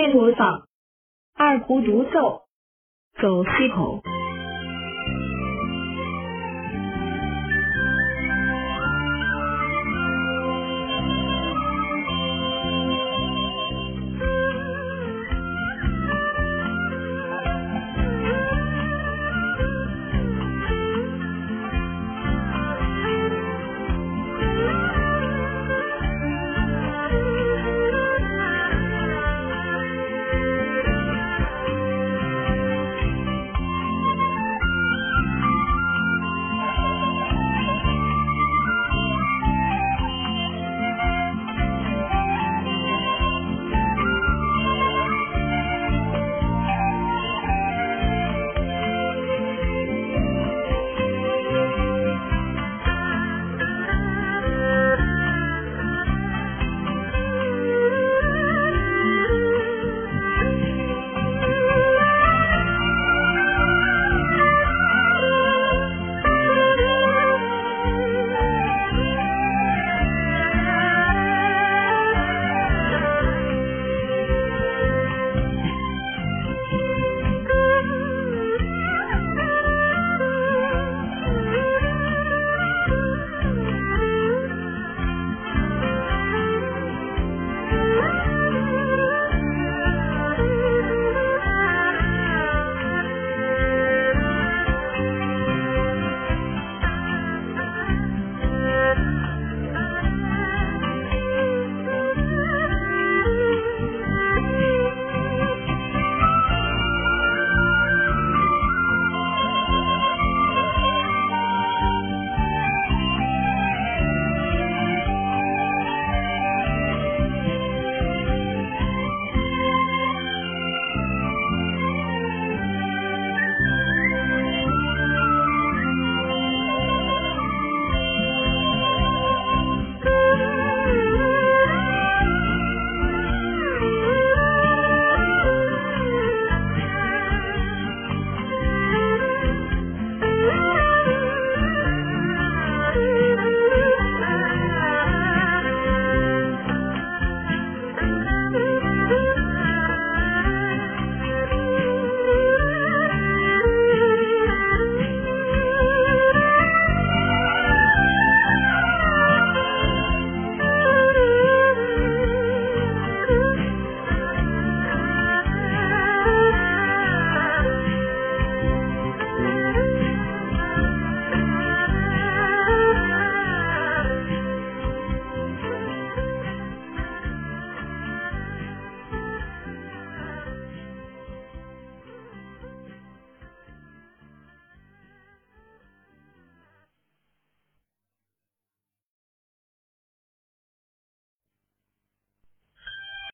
戒毒所二胡独奏走西口。